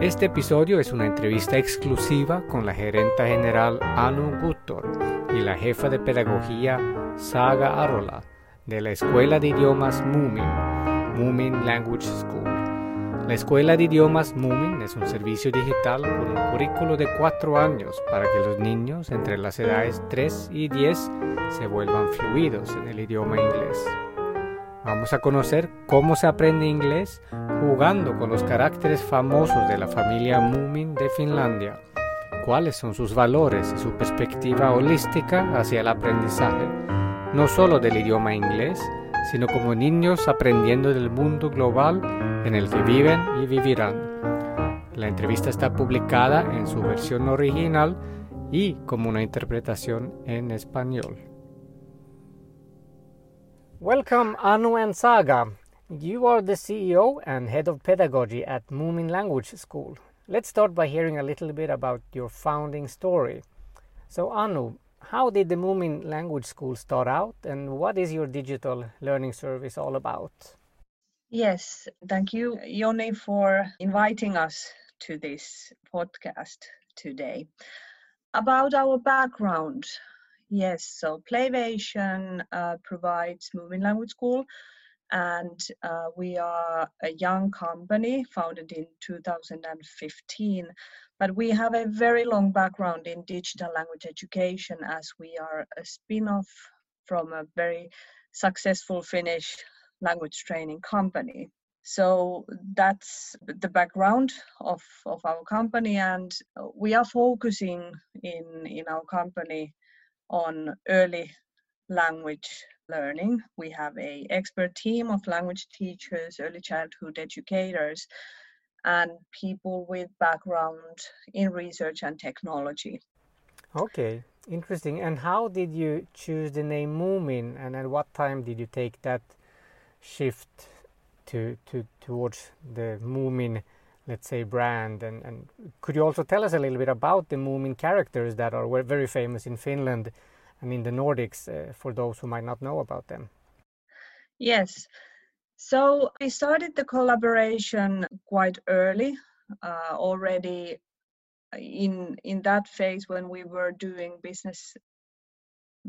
Este episodio es una entrevista exclusiva con la gerenta general Anu Guttor y la jefa de pedagogía Saga Arola de la Escuela de Idiomas Moomin, Moomin Language School. La Escuela de Idiomas Moomin es un servicio digital con un currículo de cuatro años para que los niños entre las edades 3 y 10 se vuelvan fluidos en el idioma inglés. Vamos a conocer cómo se aprende inglés jugando con los caracteres famosos de la familia Moomin de Finlandia, cuáles son sus valores y su perspectiva holística hacia el aprendizaje, no solo del idioma inglés, sino como niños aprendiendo del mundo global en el que viven y vivirán. La entrevista está publicada en su versión original y como una interpretación en español. Welcome, Anu and Saga. You are the CEO and head of pedagogy at Moomin Language School. Let's start by hearing a little bit about your founding story. So, Anu, how did the Moomin Language School start out, and what is your digital learning service all about? Yes, thank you, Yoni, for inviting us to this podcast today. About our background, Yes, so Playvation uh, provides Moomin Language School, and uh, we are a young company founded in 2015. But we have a very long background in digital language education as we are a spin off from a very successful Finnish language training company. So that's the background of, of our company, and we are focusing in, in our company on early language learning. We have a expert team of language teachers, early childhood educators, and people with background in research and technology. Okay, interesting. And how did you choose the name Moomin, and at what time did you take that shift to to towards the Moomin? Let's say brand and, and could you also tell us a little bit about the Moomin characters that are very famous in Finland and in the Nordics uh, for those who might not know about them? Yes. So we started the collaboration quite early, uh, already in in that phase when we were doing business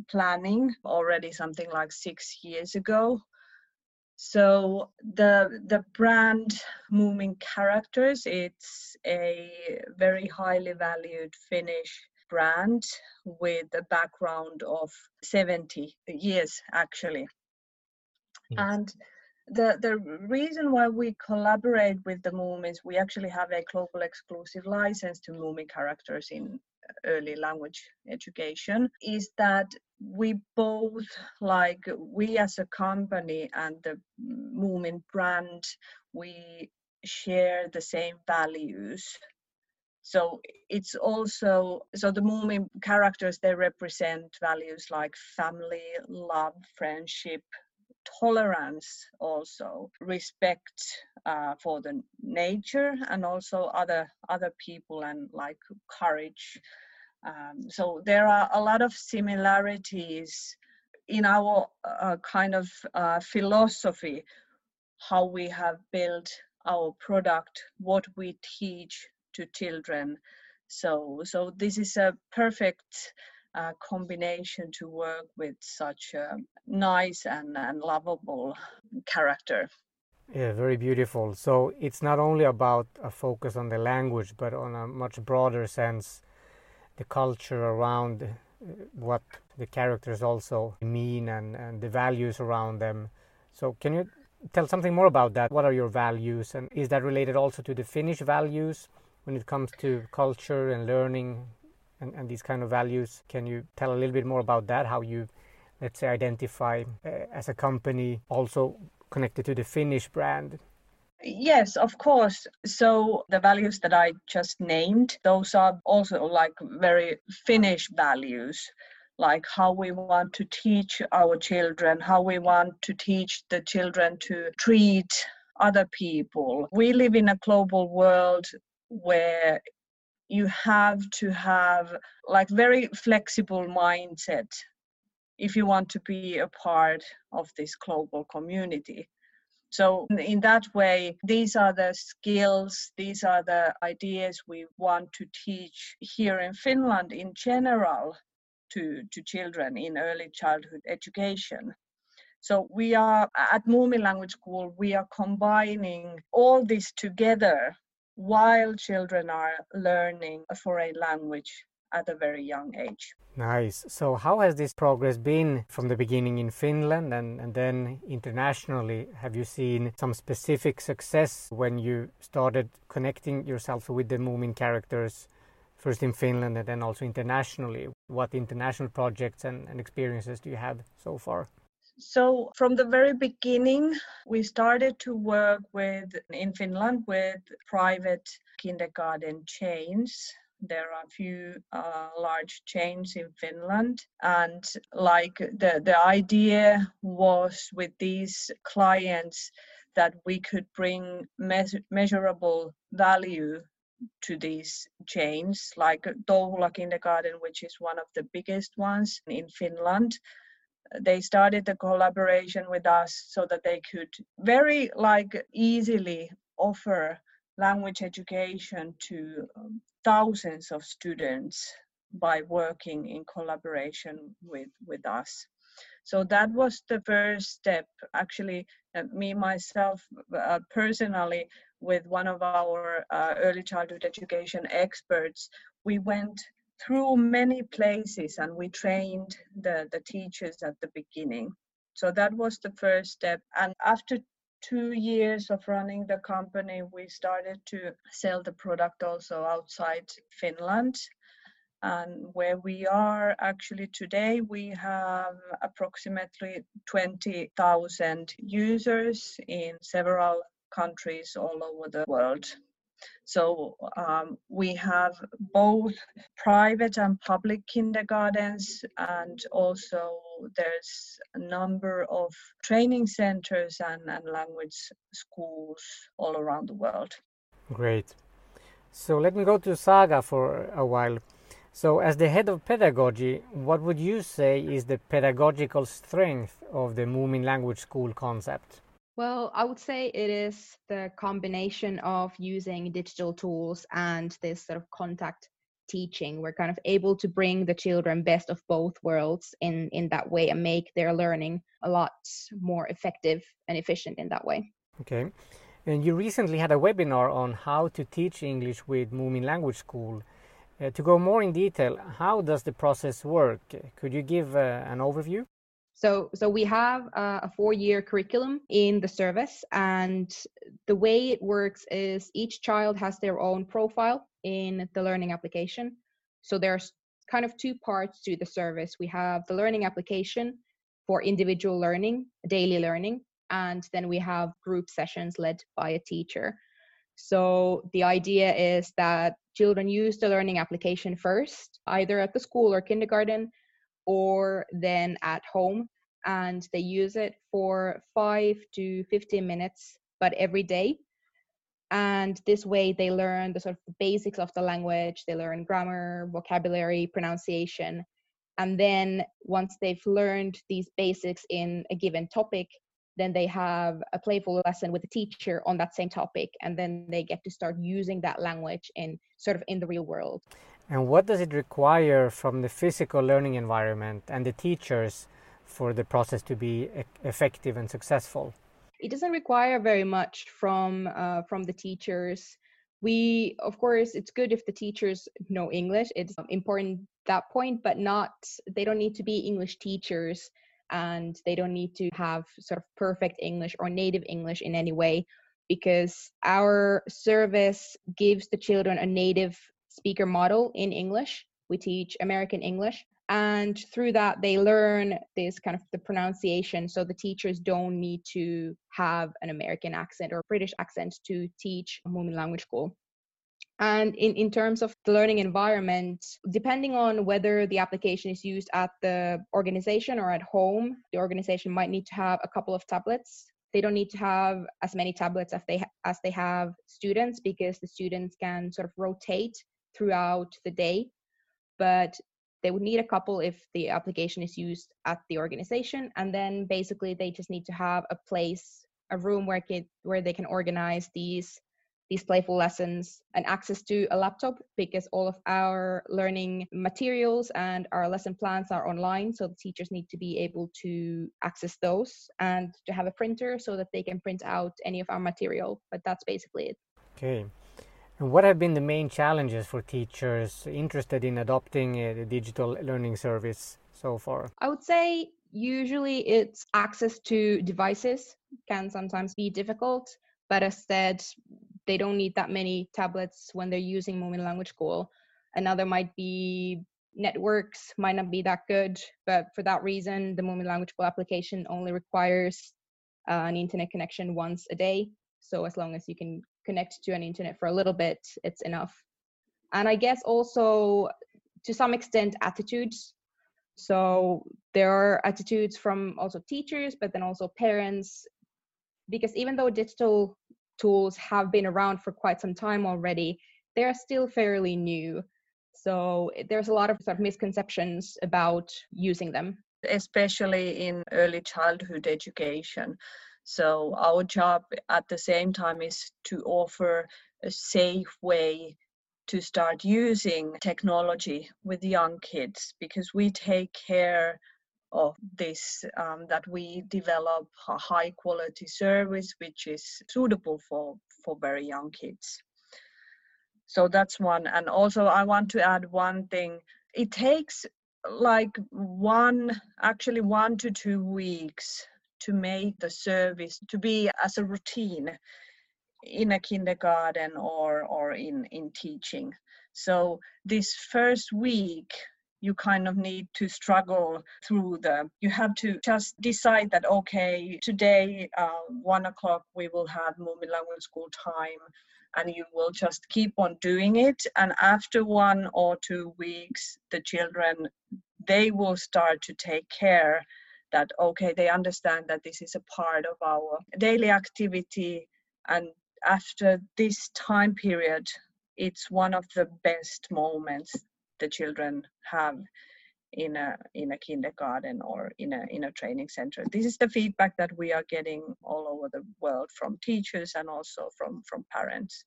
planning already something like six years ago so the the brand Moomin Characters, it's a very highly valued Finnish brand with a background of 70 years actually. Yes. And the the reason why we collaborate with the Moomins, we actually have a global exclusive license to Moomin characters in early language education is that we both like we as a company and the Moomin brand we share the same values. So it's also so the Moomin characters they represent values like family love friendship tolerance also respect uh, for the nature and also other other people and like courage um, so there are a lot of similarities in our uh, kind of uh, philosophy how we have built our product what we teach to children so so this is a perfect uh, combination to work with such a nice and, and lovable character. Yeah, very beautiful. So it's not only about a focus on the language, but on a much broader sense, the culture around uh, what the characters also mean and, and the values around them. So can you tell something more about that? What are your values, and is that related also to the Finnish values when it comes to culture and learning and, and these kind of values. Can you tell a little bit more about that? How you, let's say, identify uh, as a company also connected to the Finnish brand? Yes, of course. So the values that I just named, those are also like very Finnish values. like how we want to teach our children, how we want to teach the children to treat other people. We live in a global world where you have to have like very flexible mindset if you want to be a part of this global community so in that way these are the skills these are the ideas we want to teach here in finland in general to, to children in early childhood education. So we are at Moomin Language School, we are combining all this together while children are learning a foreign language at a very young age. Nice. So, how has this progress been from the beginning in Finland and, and then internationally? Have you seen some specific success when you started connecting yourself with the Moomin characters, first in Finland and then also internationally? What international projects and, and experiences do you have so far? So from the very beginning, we started to work with in Finland with private kindergarten chains. There are a few uh, large chains in Finland, and like the the idea was with these clients that we could bring measurable value to these chains, like Touhula Kindergarten, which is one of the biggest ones in Finland. They started the collaboration with us so that they could very like easily offer language education to um, thousands of students by working in collaboration with with us so that was the first step actually uh, me myself uh, personally with one of our uh, early childhood education experts we went through many places and we trained the, the teachers at the beginning. So that was the first step. And after two years of running the company, we started to sell the product also outside Finland. And where we are actually today, we have approximately 20,000 users in several countries all over the world. So um, we have both private and public kindergartens, and also there's a number of training centers and, and language schools all around the world. Great. So let me go to Saga for a while. So, as the head of pedagogy, what would you say is the pedagogical strength of the Moomin Language School concept? Well, I would say it is the combination of using digital tools and this sort of contact teaching. We're kind of able to bring the children best of both worlds in, in that way and make their learning a lot more effective and efficient in that way. Okay. And you recently had a webinar on how to teach English with Moomin Language School. Uh, to go more in detail, how does the process work? Could you give uh, an overview? So, so we have a four-year curriculum in the service, and the way it works is each child has their own profile in the learning application. So there's kind of two parts to the service. We have the learning application for individual learning, daily learning, and then we have group sessions led by a teacher. So the idea is that children use the learning application first, either at the school or kindergarten, or then at home and they use it for 5 to 15 minutes but every day. And this way they learn the sort of basics of the language they learn grammar vocabulary pronunciation and then once they've learned these basics in a given topic then they have a playful lesson with the teacher on that same topic and then they get to start using that language in sort of in the real world and what does it require from the physical learning environment and the teachers for the process to be effective and successful? It doesn't require very much from uh, from the teachers. We, of course, it's good if the teachers know English. It's important that point, but not. They don't need to be English teachers, and they don't need to have sort of perfect English or native English in any way, because our service gives the children a native speaker model in English. We teach American English, and through that they learn this kind of the pronunciation so the teachers don't need to have an american accent or british accent to teach a Moomin language school And in, in terms of the learning environment, depending on whether the application is used at the organization or at home, the organization might need to have a couple of tablets. They don't need to have as many tablets as they as they have students because the students can sort of rotate throughout the day. But they would need a couple if the application is used at the organization, and then basically they just need to have a place, a room where kid, where they can organize these these playful lessons and access to a laptop because all of our learning materials and our lesson plans are online so the teachers need to be able to access those and to have a printer so that they can print out any of our material but that's basically it okay and what have been the main challenges for teachers interested in adopting a digital learning service so far i would say usually it's access to devices can sometimes be difficult but as said they don't need that many tablets when they're using Moomin Language School. Another might be networks might not be that good, but for that reason, the Moomin Language School application only requires uh, an internet connection once a day. So as long as you can connect to an internet for a little bit, it's enough. And I guess also to some extent attitudes. So there are attitudes from also teachers, but then also parents, because even though digital tools have been around for quite some time already, they're still fairly new. So there's a lot of sort of misconceptions about using them. Especially in early childhood education. So our job at the same time is to offer a safe way to start using technology with young kids because we take care of this um, that we develop a high quality service which is suitable for for very young kids. So that's one and also i want to add one thing. It takes like one actually one to two weeks to make the service to be as a routine in a kindergarten or or in in teaching. So this first week you kind of need to struggle through the you have to just decide that okay today uh, one o'clock we will have Moomin language school time and you will just keep on doing it. And after one or two weeks the children they will start to take care that okay they understand that this is a part of our daily activity and after this time period it's one of the best moments the children have in a in a kindergarten or in a in a training center. This is the feedback that we are getting all over the world from teachers and also from from parents.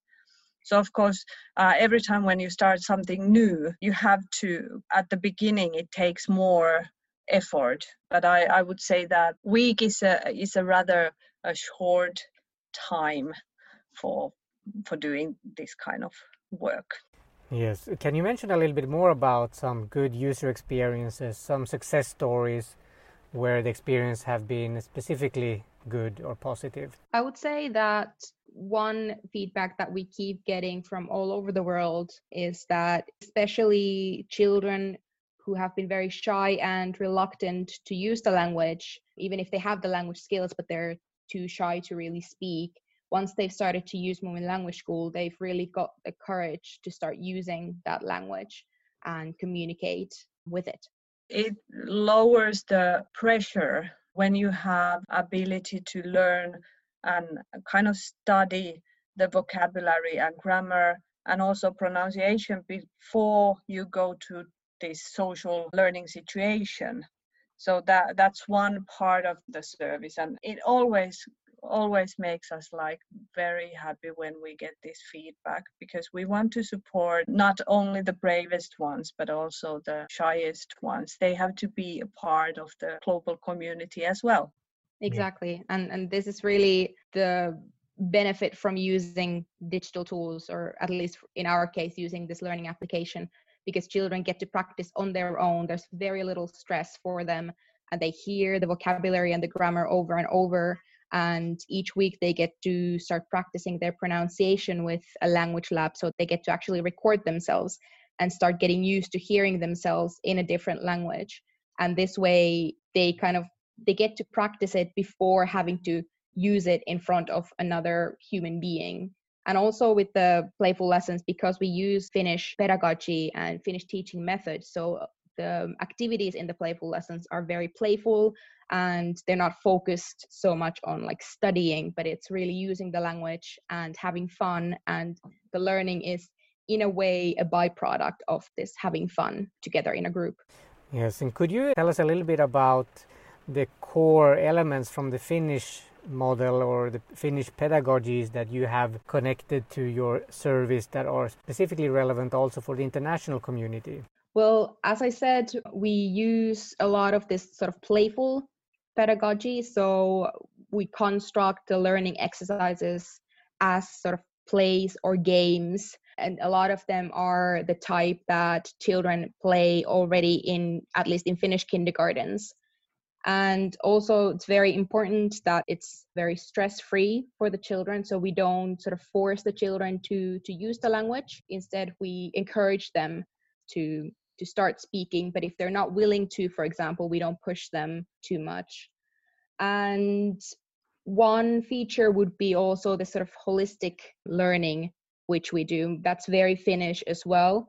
So of course uh, every time when you start something new you have to at the beginning it takes more effort but i i would say that week is a is a rather a short time for for doing this kind of work Yes. Can you mention a little bit more about some good user experiences, some success stories where the experience have been specifically good or positive? I would say that one feedback that we keep getting from all over the world is that especially children who have been very shy and reluctant to use the language, even if they have the language skills, but they're too shy to really speak, once they've started to use Moomin Language School, they've really got the courage to start using that language and communicate with it. It lowers the pressure when you have ability to learn and kind of study the vocabulary and grammar and also pronunciation before you go to this social learning situation. So that that's one part of the service and it always always makes us like very happy when we get this feedback because we want to support not only the bravest ones but also the shyest ones. They have to be a part of the global community as well. Exactly and and this is really the benefit from using digital tools or at least in our case using this learning application because children get to practice on their own. There's very little stress for them and they hear the vocabulary and the grammar over and over and each week they get to start practicing their pronunciation with a language lab so they get to actually record themselves and start getting used to hearing themselves in a different language. And this way they kind of they get to practice it before having to use it in front of another human being And also with the playful lessons, because we use Finnish pedagogy and Finnish teaching methods. So uh, the activities in the playful lessons are very playful and they're not focused so much on like studying, but it's really using the language and having fun. And the learning is, in a way, a byproduct of this having fun together in a group. Yes, and could you tell us a little bit about the core elements from the Finnish model or the Finnish pedagogies that you have connected to your service that are specifically relevant also for the international community? Well, as I said, we use a lot of this sort of playful pedagogy. So we construct the learning exercises as sort of plays or games. And a lot of them are the type that children play already in, at least in Finnish kindergartens and also it's very important that it's very stress free for the children so we don't sort of force the children to to use the language. Instead we encourage them to to start speaking but if they're not willing to for example we don't push them too much. And one feature would be also the sort of holistic learning which we do. That's very finnish as well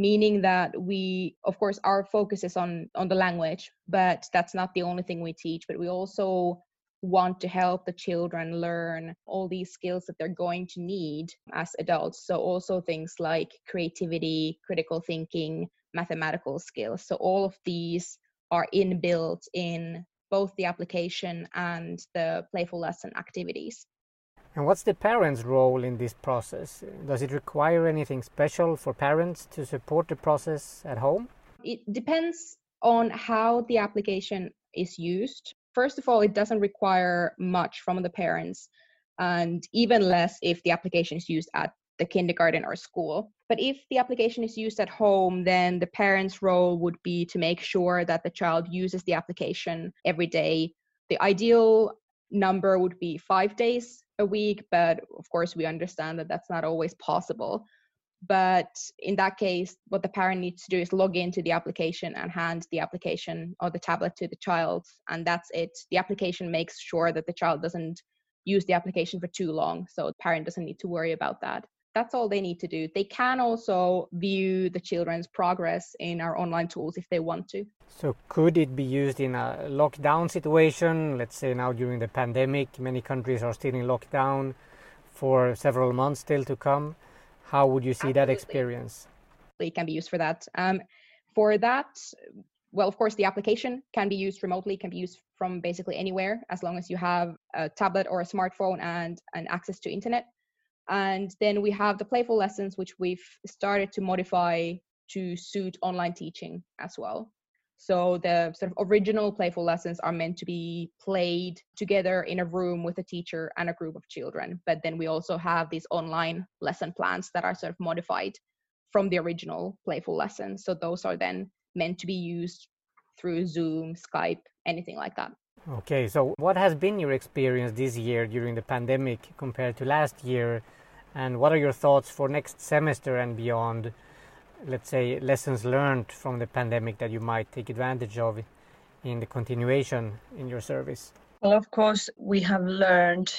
meaning that we of course our focus is on on the language but that's not the only thing we teach but we also want to help the children learn all these skills that they're going to need as adults. So also things like creativity critical thinking mathematical skills. So all of these are inbuilt in both the application and the playful lesson activities and what's the parents' role in this process? Does it require anything special for parents to support the process at home? It depends on how the application is used. First of all, it doesn't require much from the parents, and even less if the application is used at the kindergarten or school. But if the application is used at home, then the parent's role would be to make sure that the child uses the application every day. The ideal number would be five days a week, but of course, we understand that that's not always possible. But in that case, what the parent needs to do is log into the application and hand the application or the tablet to the child, and that's it. The application makes sure that the child doesn't use the application for too long, so the parent doesn't need to worry about that that's all they need to do. They can also view the children's progress in our online tools if they want to. So, could it be used in a lockdown situation? Let's say now during the pandemic, many countries are still in lockdown for several months still to come. How would you see Absolutely. that experience? It can be used for that. Um, for that, well, of course, the application can be used remotely, can be used from basically anywhere as long as you have a tablet or a smartphone and, and access to internet. And then we have the playful lessons, which we've started to modify to suit online teaching as well. So the sort of original playful lessons are meant to be played together in a room with a teacher and a group of children. But then we also have these online lesson plans that are sort of modified from the original playful lessons. So those are then meant to be used through Zoom, Skype, anything like that. Okay, so what has been your experience this year during the pandemic compared to last year? And what are your thoughts for next semester and beyond? Let's say lessons learned from the pandemic that you might take advantage of in the continuation in your service. Well, of course, we have learned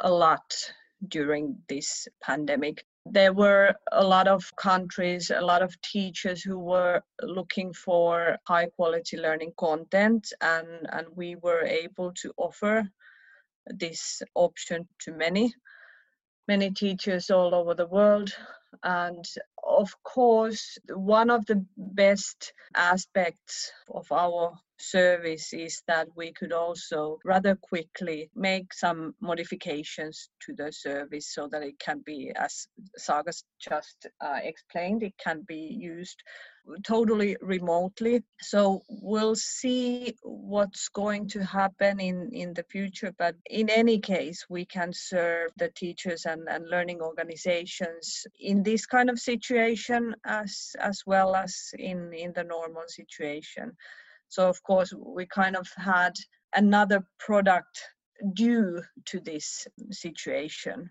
a lot during this pandemic. There were a lot of countries, a lot of teachers who were looking for high quality learning content, and, and we were able to offer this option to many many teachers all over the world. And of course, one of the best aspects of our service is that we could also rather quickly make some modifications to the service so that it can be, as Saga just uh, explained, it can be used totally remotely. So we'll see what's going to happen in, in the future. But in any case, we can serve the teachers and, and learning organizations in this kind of situation as as well as in, in the normal situation. So of course we kind of had another product due to this situation.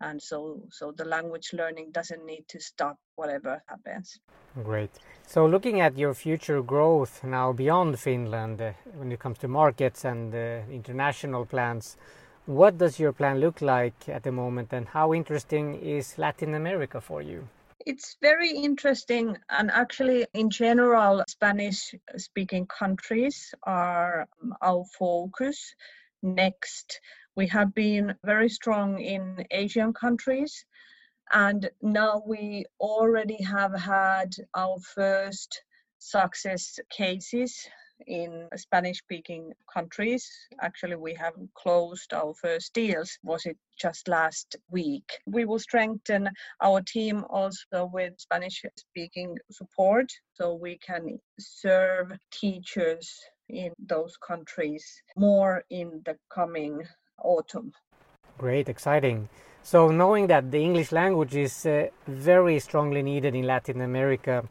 And so so the language learning doesn't need to stop whatever happens. Great. So looking at your future growth now beyond finland uh, when it comes to markets and uh, international plans what does your plan look like at the moment and how interesting is Latin America for you? It's very interesting, and actually, in general, Spanish speaking countries are um, our focus. Next, we have been very strong in Asian countries, and now we already have had our first success cases in Spanish speaking countries. Actually, we have closed our first deals, was it just last week? We will strengthen our team also with Spanish speaking support so we can serve teachers in those countries more in the coming autumn. Great, exciting. So, knowing that the English language is uh, very strongly needed in Latin America,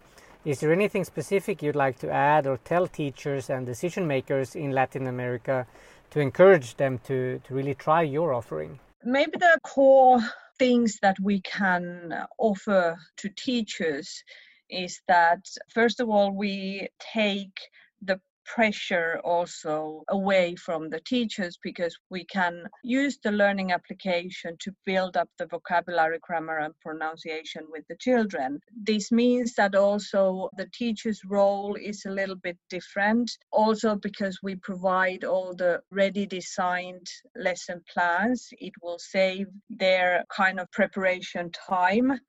is there anything specific you'd like to add or tell teachers and decision makers in Latin America to encourage them to, to really try your offering? Maybe the core things that we can offer to teachers is that, first of all, we take the pressure also away from the teachers because we can use the learning application to build up the vocabulary, grammar, and pronunciation with the children. This means that also the teacher's role is a little bit different, also because we provide all the ready designed lesson plans. It will save their kind of preparation time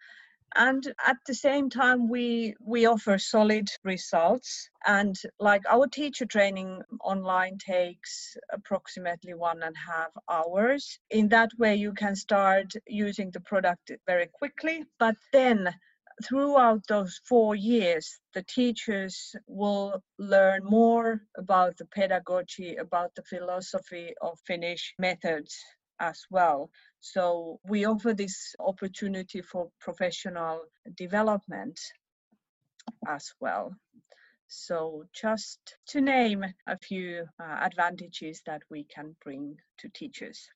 and at the same time we we offer solid results. And like our teacher training online takes approximately one and a half hours. In that way you can start using the product very quickly. But then throughout those four years, the teachers will learn more about the pedagogy, about the philosophy of Finnish methods as well. So we offer this opportunity for professional development as well. So just to name a few uh, advantages that we can bring to teachers.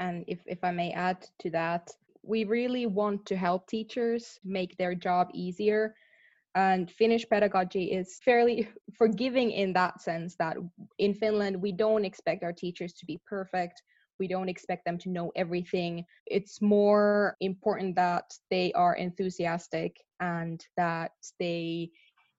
And if, if I may add to that, we really want to help teachers make their job easier. And Finnish pedagogy is fairly forgiving in that sense that in Finland, we don't expect our teachers to be perfect we don't expect them to know everything. It's more important that they are enthusiastic and that they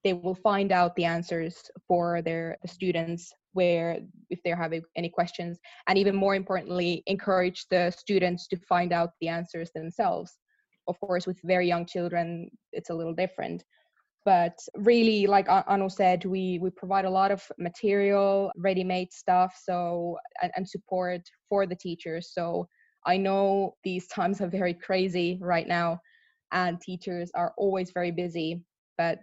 they will find out the answers for their students where if they're having any questions and even more importantly encourage the students to find out the answers themselves of course with very young children it's a little different but really like anu said we we provide a lot of material ready-made stuff so and, and, support for the teachers. So i know these times are very crazy right now and teachers are always very busy but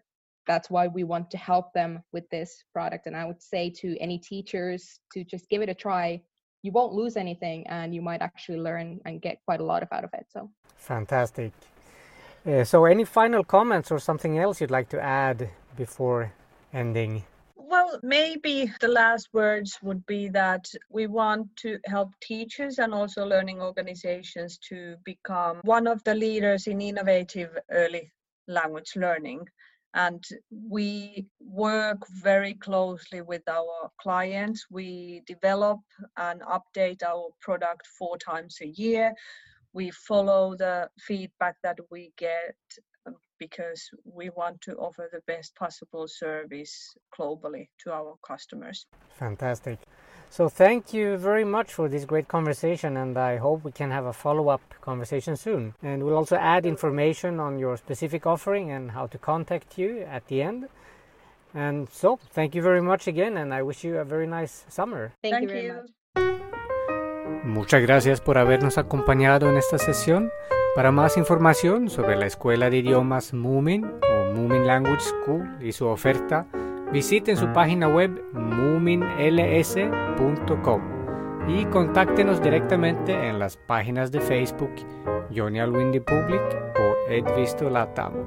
that's why we want to help them with this product. And i would say to any teachers to just give it a try. You won't lose anything and you might actually learn and get quite a lot of out of it so. Fantastic uh, so, any final comments or something else you'd like to add before ending? Well, maybe the last words would be that we want to help teachers and also learning organizations to become one of the leaders in innovative early language learning. And we work very closely with our clients. We develop and update our product four times a year we follow the feedback that we get um, because we want to offer the best possible service globally to our customers. Fantastic. So, thank you very much for this great conversation, and I hope we can have a follow up conversation soon. And we'll also add information on your specific offering and how to contact you at the end. And so, thank you very much again, and I wish you a very nice summer. Thank, thank you very you. much. Muchas gracias por habernos acompañado en esta sesión. Para más información sobre la Escuela de Idiomas Moomin o Moomin Language School y su oferta, visiten su página web moominls.com y contáctenos directamente en las páginas de Facebook Johnny Alwindy Public o Edvisto Latam.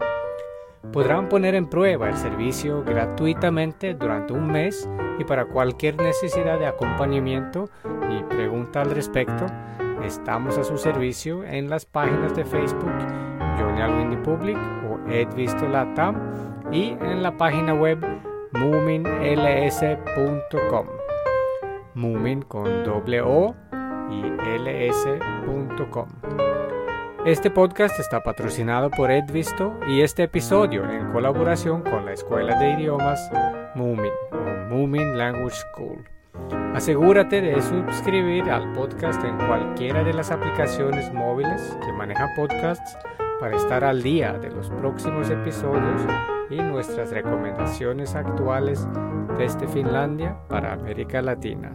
Podrán poner en prueba el servicio gratuitamente durante un mes y para cualquier necesidad de acompañamiento y pregunta al respecto, estamos a su servicio en las páginas de Facebook Johnny Alwindy Public o Latam y en la página web moominls.com. Moomin con doble O y ls.com. Este podcast está patrocinado por Edvisto y este episodio en colaboración con la Escuela de Idiomas Moomin Moomin Language School. Asegúrate de suscribir al podcast en cualquiera de las aplicaciones móviles que maneja podcasts para estar al día de los próximos episodios y nuestras recomendaciones actuales desde Finlandia para América Latina.